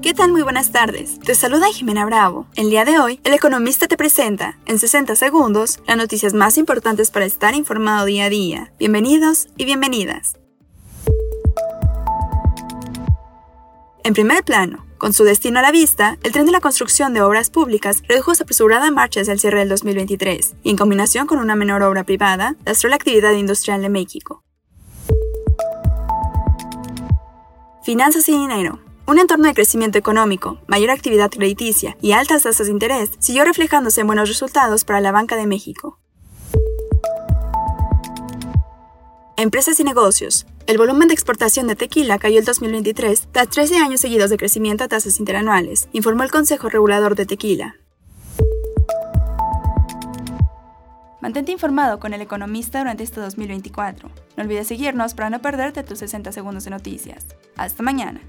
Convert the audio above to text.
¿Qué tal? Muy buenas tardes. Te saluda Jimena Bravo. El día de hoy, el economista te presenta, en 60 segundos, las noticias más importantes para estar informado día a día. Bienvenidos y bienvenidas. En primer plano, con su destino a la vista, el tren de la construcción de obras públicas redujo su apresurada marcha hacia el cierre del 2023, y en combinación con una menor obra privada, lastró la actividad industrial de México. Finanzas y dinero. Un entorno de crecimiento económico, mayor actividad crediticia y altas tasas de interés siguió reflejándose en buenos resultados para la Banca de México. Empresas y negocios. El volumen de exportación de tequila cayó el 2023 tras 13 años seguidos de crecimiento a tasas interanuales, informó el Consejo Regulador de Tequila. Mantente informado con el economista durante este 2024. No olvides seguirnos para no perderte tus 60 segundos de noticias. Hasta mañana.